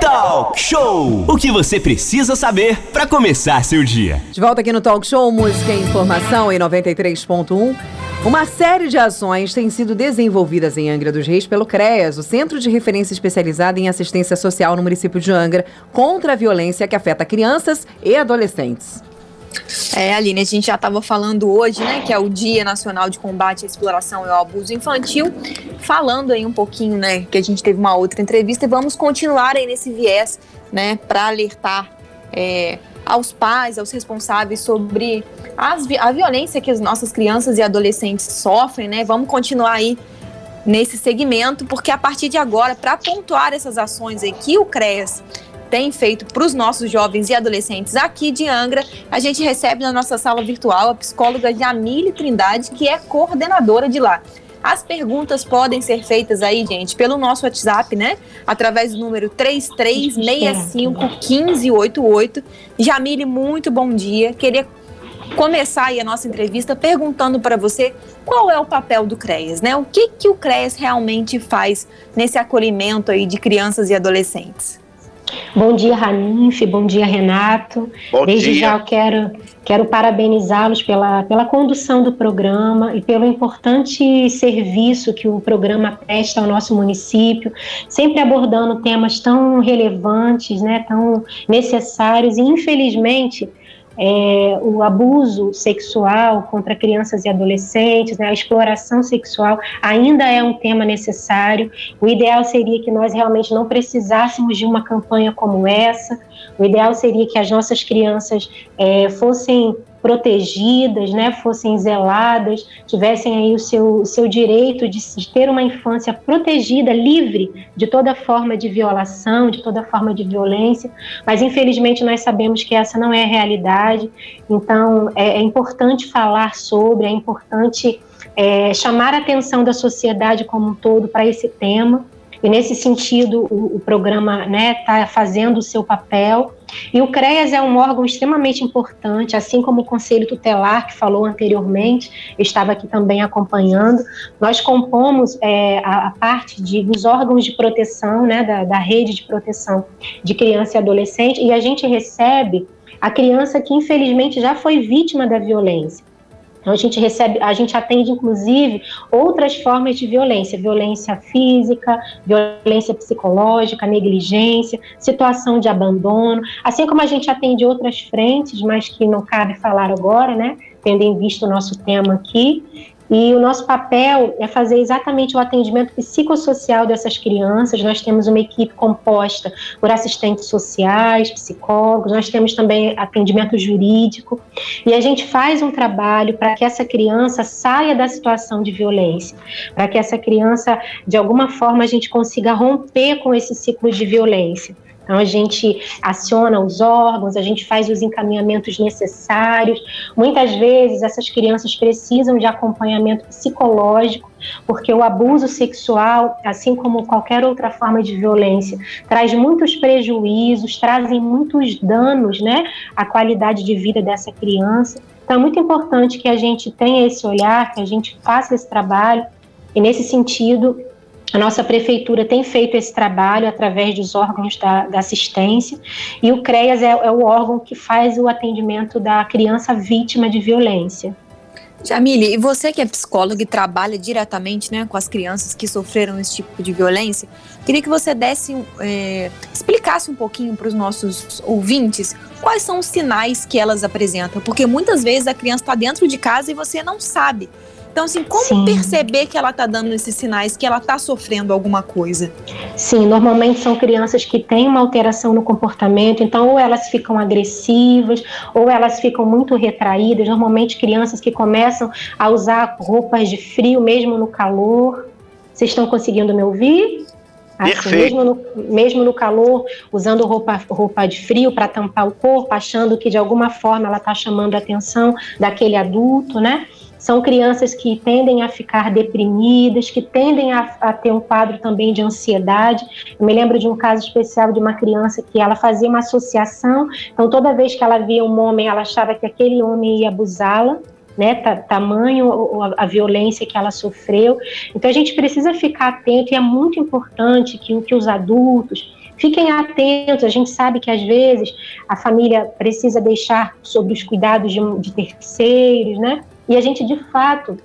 Talk Show! O que você precisa saber para começar seu dia. De volta aqui no Talk Show Música e Informação em 93.1. Uma série de ações têm sido desenvolvidas em Angra dos Reis pelo CREAS, o Centro de Referência Especializado em Assistência Social no município de Angra, contra a violência que afeta crianças e adolescentes. É, Aline, a gente já estava falando hoje, né, que é o Dia Nacional de Combate à Exploração e ao Abuso Infantil, falando aí um pouquinho, né, que a gente teve uma outra entrevista e vamos continuar aí nesse viés, né, para alertar é, aos pais, aos responsáveis sobre as, a violência que as nossas crianças e adolescentes sofrem, né? Vamos continuar aí nesse segmento, porque a partir de agora, para pontuar essas ações aí que o CREAS tem feito para os nossos jovens e adolescentes aqui de Angra, a gente recebe na nossa sala virtual a psicóloga Jamile Trindade, que é coordenadora de lá. As perguntas podem ser feitas aí, gente, pelo nosso WhatsApp, né? Através do número 33651588. Jamile, muito bom dia. Queria começar aí a nossa entrevista perguntando para você qual é o papel do CREAS, né? O que, que o CREAS realmente faz nesse acolhimento aí de crianças e adolescentes? Bom dia, Ranif. Bom dia, Renato. Bom Desde dia. já eu quero, quero parabenizá-los pela, pela condução do programa e pelo importante serviço que o programa presta ao nosso município, sempre abordando temas tão relevantes, né, tão necessários e, infelizmente, é, o abuso sexual contra crianças e adolescentes, né, a exploração sexual ainda é um tema necessário. O ideal seria que nós realmente não precisássemos de uma campanha como essa. O ideal seria que as nossas crianças é, fossem protegidas, né, fossem zeladas, tivessem aí o seu, o seu direito de, ter uma infância protegida, livre de toda forma de violação, de toda forma de violência, mas infelizmente nós sabemos que essa não é a realidade, então é, é importante falar sobre, é importante é, chamar a atenção da sociedade como um todo para esse tema, e nesse sentido, o, o programa está né, tá fazendo o seu papel. E o CREAS é um órgão extremamente importante, assim como o Conselho Tutelar, que falou anteriormente, estava aqui também acompanhando. Nós compomos é, a, a, parte de, dos órgãos de proteção, né, da, da rede de proteção de criança e adolescente, e a gente recebe a criança que infelizmente já foi vítima da violência. Então a gente recebe, a gente atende inclusive outras formas de violência, violência física, violência psicológica, negligência, situação de abandono, assim como a gente atende outras frentes, mas que não cabe falar agora, né? Tendo em vista o nosso tema aqui. E o nosso papel é fazer exatamente o atendimento psicossocial dessas crianças. Nós temos uma equipe composta por assistentes sociais, psicólogos, nós temos também atendimento jurídico. E a gente faz um trabalho para que essa criança saia da situação de violência, para que essa criança, de alguma forma, a gente consiga romper com esse ciclo de violência. Então, a gente aciona os órgãos, a gente faz os encaminhamentos necessários. Muitas vezes, essas crianças precisam de acompanhamento psicológico, porque o abuso sexual, assim como qualquer outra forma de violência, traz muitos prejuízos, trazem muitos danos né, à qualidade de vida dessa criança. Então, é muito importante que a gente tenha esse olhar, que a gente faça esse trabalho, e nesse sentido, a nossa prefeitura tem feito esse trabalho através dos órgãos da, da assistência e o CREAS é, é, o órgão que faz o atendimento da criança vítima de violência. Jamile, e você que é psicóloga e trabalha diretamente né, com as crianças que sofreram esse tipo de violência, queria que você desse, é, explicasse um pouquinho para os nossos ouvintes quais são os sinais que elas apresentam, porque muitas vezes a criança está dentro de casa e você não sabe. Então, assim, como Sim. perceber que ela está dando esses sinais, que ela está sofrendo alguma coisa? Sim, normalmente são crianças que têm uma alteração no comportamento, então ou elas ficam agressivas, ou elas ficam muito retraídas. Normalmente crianças que começam a usar roupas de frio mesmo no calor. Vocês estão conseguindo me ouvir? Assim, mesmo, no, mesmo no calor, usando roupa, roupa de frio para tampar o corpo, achando que de alguma forma ela está chamando a atenção daquele adulto, né? São crianças que tendem a ficar deprimidas, que tendem a, a, ter um quadro também de ansiedade. Eu me lembro de um caso especial de uma criança que ela fazia uma associação, então toda vez que ela via um homem, ela achava que aquele homem ia abusá-la. Né, tamanho a, a violência que ela sofreu. Então a gente precisa ficar atento e é muito importante que, que os adultos, fiquem atentos. A gente sabe que às vezes a família precisa deixar sobre os cuidados de, de terceiros, né? E a gente de fato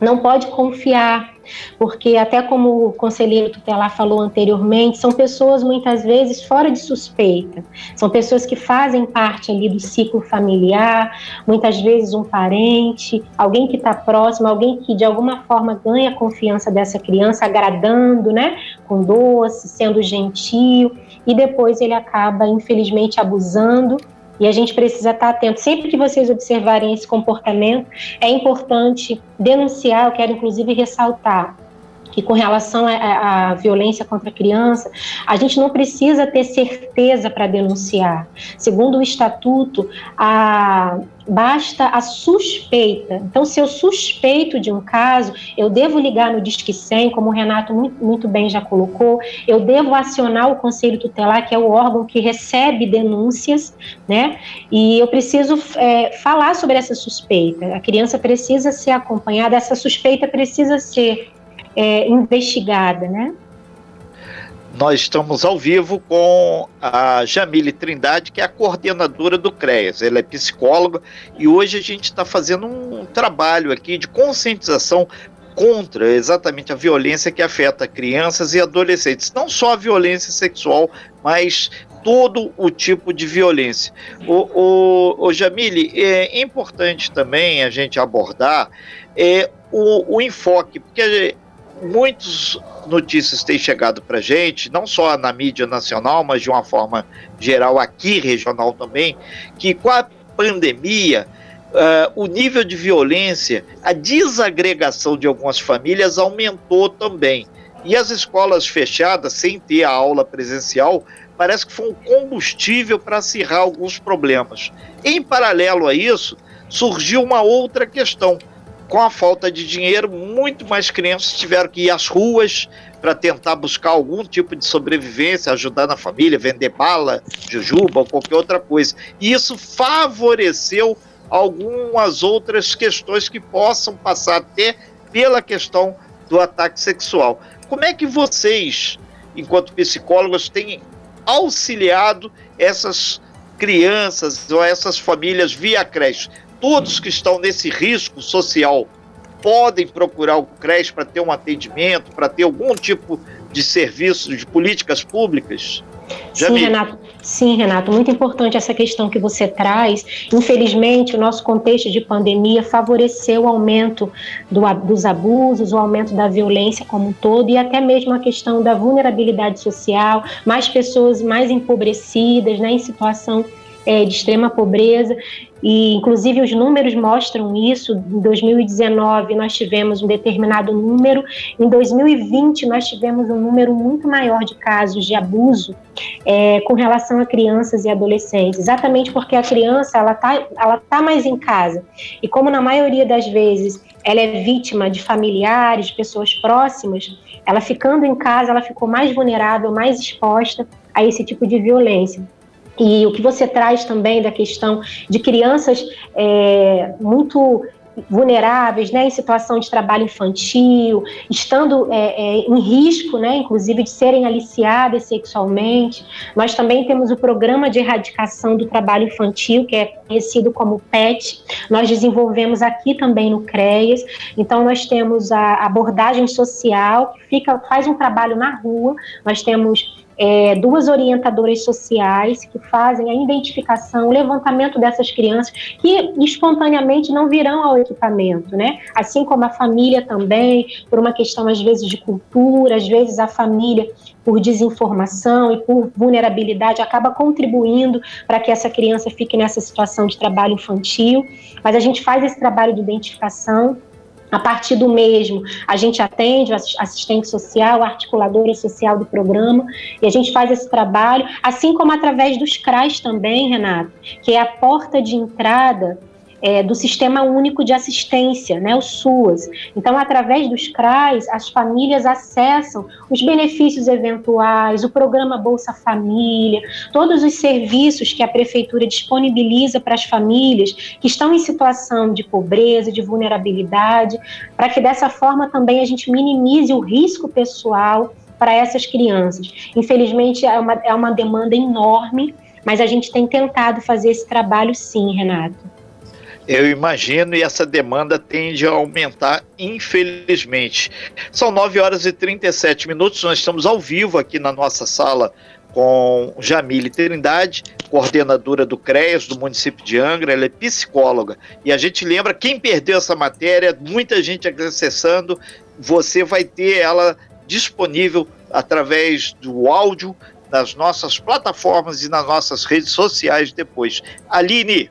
não pode confiar, porque até como o conselheiro tutelar falou anteriormente, são pessoas muitas vezes fora de suspeita, são pessoas que fazem parte ali do ciclo familiar, muitas vezes um parente, alguém que está próximo, alguém que de alguma forma ganha a confiança dessa criança, agradando, né, com doce, sendo gentil, e depois ele acaba infelizmente abusando e a gente precisa estar atento. Sempre que vocês observarem esse comportamento, é importante denunciar. Eu quero, inclusive, ressaltar que com relação à violência contra a criança, a gente não precisa ter certeza para denunciar. Segundo o estatuto, a, basta a suspeita. Então, se eu suspeito de um caso, eu devo ligar no Disque 100, como o Renato muito, muito bem já colocou, eu devo acionar o Conselho Tutelar, que é o órgão que recebe denúncias, né? E eu preciso é, falar sobre essa suspeita. A criança precisa ser acompanhada, essa suspeita precisa ser é, investigada, né? Nós estamos ao vivo com a Jamile Trindade, que é a coordenadora do CREAS. Ela é psicóloga e hoje a gente está fazendo um trabalho aqui de conscientização contra exatamente a violência que afeta crianças e adolescentes. Não só a violência sexual, mas todo o tipo de violência. O, o, o Jamile, é importante também a gente abordar é, o, o enfoque, porque muitas notícias têm chegado para gente, não só na mídia nacional, mas de uma forma geral aqui regional também, que com a pandemia uh, o nível de violência, a desagregação de algumas famílias aumentou também. E as escolas fechadas, sem ter a aula presencial, parece que foi um combustível para acirrar alguns problemas. Em paralelo a isso, surgiu uma outra questão com a falta de dinheiro, muito mais crianças tiveram que ir às ruas para tentar buscar algum tipo de sobrevivência, ajudar na família, vender bala, jujuba ou qualquer outra coisa. E isso favoreceu algumas outras questões que possam passar até pela questão do ataque sexual. Como é que vocês, enquanto psicólogos, têm auxiliado essas crianças ou essas famílias via creche? Todos que estão nesse risco social podem procurar o CRES para ter um atendimento, para ter algum tipo de serviço, de políticas públicas? Sim, Renato. Sim, Renato, muito importante essa questão que você traz. Infelizmente, o nosso contexto de pandemia favoreceu o aumento do, dos abusos, o aumento da violência como um todo e até mesmo a questão da vulnerabilidade social, mais pessoas mais empobrecidas, né, em situação é, de extrema pobreza e inclusive os números mostram isso. Em 2019 nós tivemos um determinado número, em 2020 nós tivemos um número muito maior de casos de abuso é, com relação a crianças e adolescentes, exatamente porque a criança ela tá, ela tá mais em casa e como na maioria das vezes ela é vítima de familiares, de pessoas próximas, ela ficando em casa ela ficou mais vulnerável, mais exposta a esse tipo de violência. E o que você traz também da questão de crianças é, muito vulneráveis, né, em situação de trabalho infantil, estando é, é, em risco, né, inclusive de serem aliciadas sexualmente. Nós também temos o programa de erradicação do trabalho infantil, que é conhecido como PET. Nós desenvolvemos aqui também no CREAS. Então nós temos a abordagem social que fica faz um trabalho na rua. Nós temos é, duas orientadoras sociais que fazem a identificação, o levantamento dessas crianças que espontaneamente não virão ao equipamento, né? Assim como a família também, por uma questão às vezes de cultura, às vezes a família por desinformação e por vulnerabilidade acaba contribuindo para que essa criança fique nessa situação de trabalho infantil. Mas a gente faz esse trabalho de identificação a partir do mesmo, a gente atende o assistente social, articuladora social do programa, e a gente faz esse trabalho, assim como através dos CRAs também, Renato, que é a porta de entrada é, do Sistema Único de Assistência, né, o SUAS. Então, através dos CRAs, as famílias acessam os benefícios eventuais, o programa Bolsa Família, todos os serviços que a Prefeitura disponibiliza para as famílias que estão em situação de pobreza, de vulnerabilidade, para que dessa forma também a gente minimize o risco pessoal para essas crianças. Infelizmente, é uma, é uma demanda enorme, mas a gente tem tentado fazer esse trabalho sim, Renato. Eu imagino e essa demanda tende a aumentar, infelizmente. São 9 horas e 37 minutos, nós estamos ao vivo aqui na nossa sala com Jamile Trindade, coordenadora do CREAS do município de Angra, ela é psicóloga. E a gente lembra, quem perdeu essa matéria, muita gente acessando, você vai ter ela disponível através do áudio nas nossas plataformas e nas nossas redes sociais depois. Aline,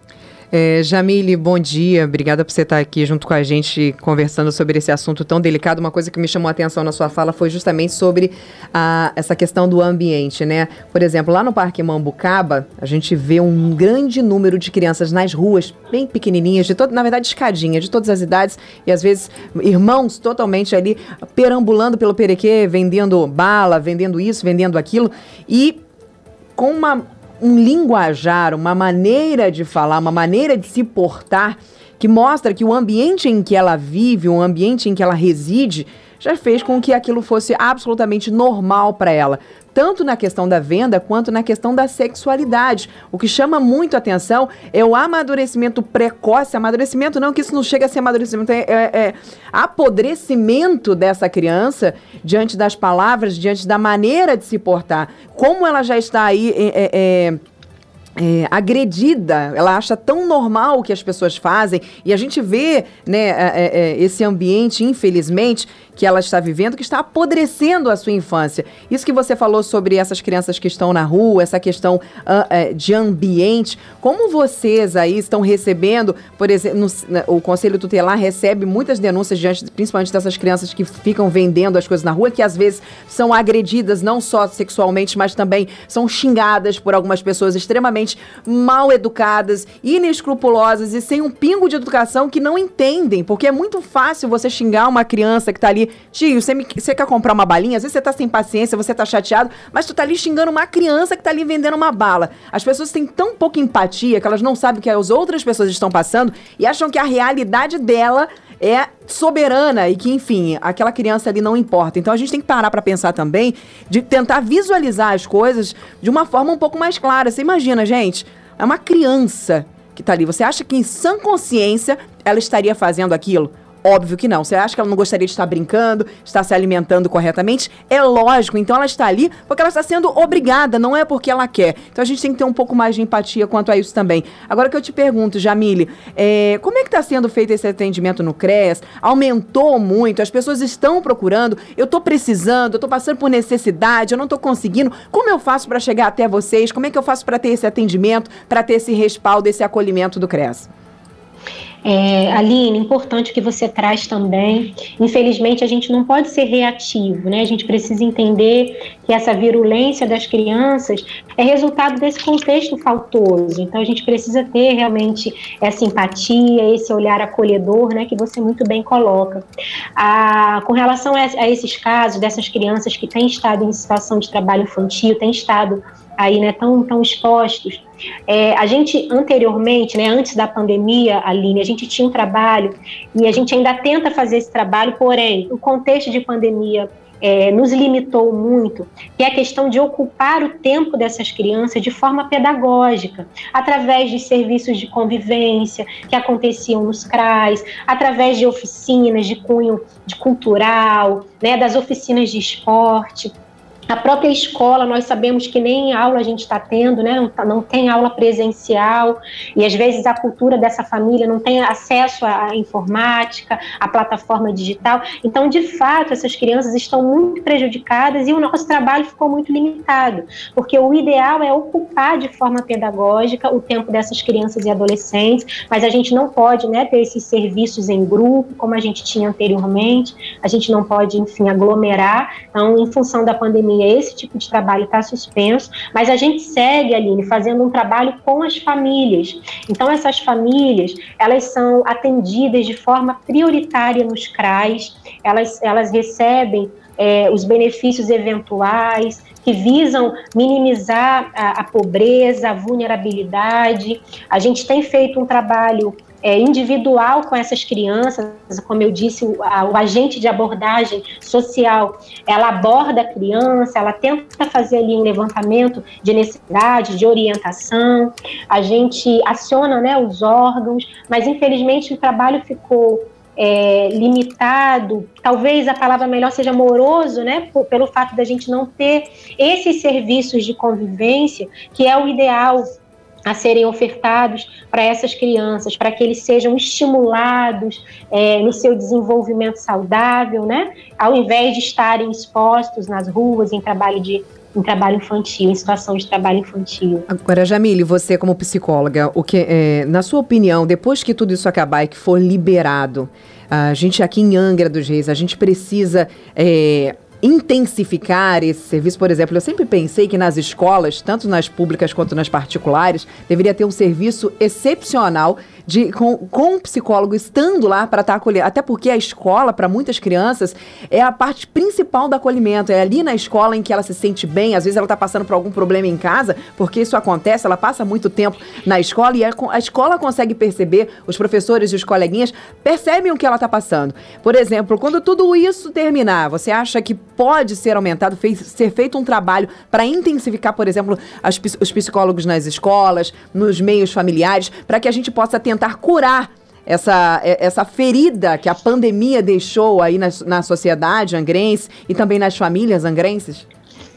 é, Jamile, bom dia. Obrigada por você estar aqui junto com a gente conversando sobre esse assunto tão delicado. Uma coisa que me chamou a atenção na sua fala foi justamente sobre a, essa questão do ambiente, né? Por exemplo, lá no Parque Mambucaba, a gente vê um grande número de crianças nas ruas, bem pequenininhas, de todo, na verdade, escadinha, de todas as idades, e às vezes irmãos totalmente ali perambulando pelo Perequê, vendendo bala, vendendo isso, vendendo aquilo, e com uma um linguajar, uma maneira de falar, uma maneira de se portar que mostra que o ambiente em que ela vive, o ambiente em que ela reside, já fez com que aquilo fosse absolutamente normal para ela, tanto na questão da venda quanto na questão da sexualidade. O que chama muito atenção é o amadurecimento precoce, amadurecimento não, que isso não chega a ser amadurecimento, é, é, é apodrecimento dessa criança diante das palavras, diante da maneira de se portar. Como ela já está aí. É, é, é é, agredida, ela acha tão normal o que as pessoas fazem, e a gente vê né, é, é, esse ambiente, infelizmente, que ela está vivendo, que está apodrecendo a sua infância. Isso que você falou sobre essas crianças que estão na rua, essa questão uh, uh, de ambiente, como vocês aí estão recebendo, por exemplo, no, o Conselho Tutelar recebe muitas denúncias diante, principalmente dessas crianças que ficam vendendo as coisas na rua, que às vezes são agredidas não só sexualmente, mas também são xingadas por algumas pessoas extremamente mal educadas, inescrupulosas e sem um pingo de educação que não entendem, porque é muito fácil você xingar uma criança que está ali tio, você, me, você quer comprar uma balinha? Às vezes você tá sem paciência, você tá chateado, mas tu tá ali xingando uma criança que tá ali vendendo uma bala. As pessoas têm tão pouca empatia que elas não sabem o que as outras pessoas estão passando e acham que a realidade dela é soberana e que, enfim, aquela criança ali não importa. Então a gente tem que parar para pensar também de tentar visualizar as coisas de uma forma um pouco mais clara. Você imagina, gente, é uma criança que tá ali. Você acha que em sã consciência ela estaria fazendo aquilo? Óbvio que não. Você acha que ela não gostaria de estar brincando, estar se alimentando corretamente? É lógico. Então ela está ali porque ela está sendo obrigada, não é porque ela quer. Então a gente tem que ter um pouco mais de empatia quanto a isso também. Agora que eu te pergunto, Jamile, é, como é que está sendo feito esse atendimento no CRES? Aumentou muito? As pessoas estão procurando? Eu estou precisando? Eu estou passando por necessidade? Eu não estou conseguindo? Como eu faço para chegar até vocês? Como é que eu faço para ter esse atendimento, para ter esse respaldo, esse acolhimento do CRES? É, Aline, importante que você traz também. Infelizmente, a gente não pode ser reativo, né? A gente precisa entender que essa virulência das crianças é resultado desse contexto faltoso. Então, a gente precisa ter realmente essa empatia, esse olhar acolhedor, né? Que você muito bem coloca. Com relação a, a esses casos dessas crianças que têm estado em situação de trabalho infantil, têm estado aí, né, tão, tão expostos. É, a gente anteriormente, né, antes da pandemia, Aline, a gente tinha um trabalho e a gente ainda tenta fazer esse trabalho, porém, o contexto de pandemia é, nos limitou muito, que é a questão de ocupar o tempo dessas crianças de forma pedagógica, através de serviços de convivência que aconteciam nos CRAs, através de oficinas de cunho de cultural, né, das oficinas de esporte. A própria escola, nós sabemos que nem aula a gente está tendo, né? Não, tá, não, tem aula presencial, e às vezes a cultura dessa família não tem acesso à informática, à plataforma digital. Então, de fato, essas crianças estão muito prejudicadas e o nosso trabalho ficou muito limitado, porque o ideal é ocupar de forma pedagógica o tempo dessas crianças e adolescentes, mas a gente não pode né, ter esses serviços em grupo, como a gente tinha anteriormente, a gente não pode, enfim, aglomerar. Então, em função da pandemia, esse tipo de trabalho está suspenso, mas a gente segue, Aline, fazendo um trabalho com as famílias. Então, essas famílias, elas são atendidas de forma prioritária nos CRAs, elas, elas recebem é, os benefícios eventuais, que visam minimizar a, a, pobreza, a vulnerabilidade. A gente tem feito um trabalho é, individual com essas crianças, como eu disse, o, a, o, agente de abordagem social, ela aborda a criança, ela tenta fazer ali um levantamento de necessidade, de orientação, a gente aciona né, os órgãos, mas infelizmente o trabalho ficou é, limitado, talvez a palavra melhor seja moroso, né, por, pelo fato da gente não ter esses serviços de convivência, que é o ideal a serem ofertados para essas crianças, para que eles sejam estimulados é, no seu desenvolvimento saudável, né? Ao invés de estarem expostos nas ruas em trabalho de em trabalho infantil, em situação de trabalho infantil. Agora, Jamile, você como psicóloga, o que, é, na sua opinião, depois que tudo isso acabar e que for liberado, a gente aqui em Angra dos Reis, a gente precisa é, intensificar esse serviço, por exemplo, eu sempre pensei que nas escolas, tanto nas públicas quanto nas particulares, deveria ter um serviço excepcional de, com, com um psicólogo estando lá para estar tá acolhendo. Até porque a escola, para muitas crianças, é a parte principal do acolhimento. É ali na escola em que ela se sente bem. Às vezes ela está passando por algum problema em casa, porque isso acontece, ela passa muito tempo na escola e a, a escola consegue perceber, os professores e os coleguinhas percebem o que ela está passando. Por exemplo, quando tudo isso terminar, você acha que pode ser aumentado, fez, ser feito um trabalho para intensificar, por exemplo, as, os psicólogos nas escolas, nos meios familiares, para que a gente possa tentar curar essa, essa ferida que a pandemia deixou aí na, na sociedade angrense e também nas famílias angrenses?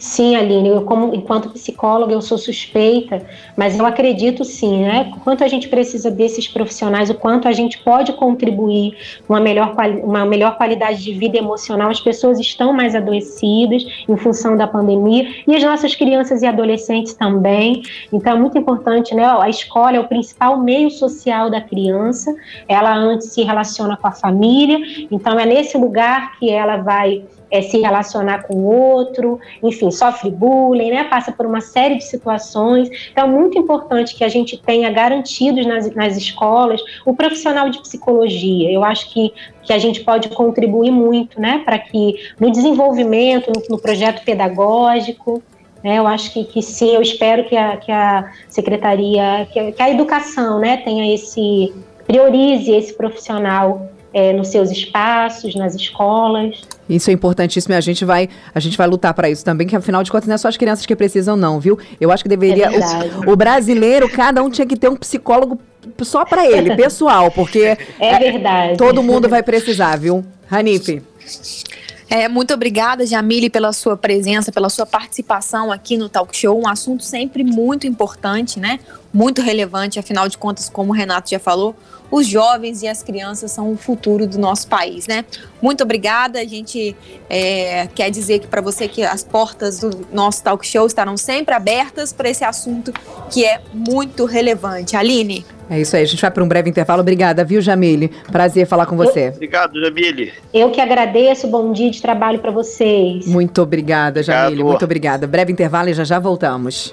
Sim, Aline, eu como enquanto psicóloga eu sou suspeita, mas eu acredito sim, né? Quanto a gente precisa desses profissionais, o quanto a gente pode contribuir uma melhor, uma melhor qualidade de vida emocional. As pessoas estão mais adoecidas em função da pandemia e as nossas crianças e adolescentes também. Então é muito importante, né? A escola é o principal meio social da criança. Ela antes se relaciona com a família, então é nesse lugar que ela vai é, se relacionar com o outro, enfim, sofre bullying, né, passa por uma série de situações. Então, é muito importante que a gente tenha garantidos nas, nas escolas o profissional de psicologia. Eu acho que, que a gente pode contribuir muito né, para que no desenvolvimento, no, no projeto pedagógico, né, eu acho que, que sim, eu espero que a, que a secretaria, que a, que a educação né, tenha esse, priorize esse profissional é, nos seus espaços, nas escolas. Isso é importantíssimo e a gente vai, a gente vai lutar para isso também, que afinal de contas não é só as crianças que precisam, não, viu? Eu acho que deveria. É o, o, brasileiro, cada um tinha que ter um psicólogo só para ele, pessoal, porque. É verdade. Todo mundo vai precisar, viu? Ranife. É, muito obrigada, Jamile, pela sua presença, pela sua participação aqui no Talk Show. Um assunto sempre muito importante, né? Muito relevante, afinal de contas, como o Renato já falou, os jovens e as crianças são o futuro do nosso país, né? Muito obrigada. A gente é, quer dizer que para você que as portas do nosso talk show estarão sempre abertas para esse assunto que é muito relevante. Aline. É isso aí, a gente vai para um breve intervalo. Obrigada, viu, Jamile? Prazer falar com você. Obrigado, Jamile. Eu que agradeço, bom dia de trabalho para vocês. Muito obrigada, Jamile, Obrigado. muito obrigada. Breve intervalo e já já voltamos.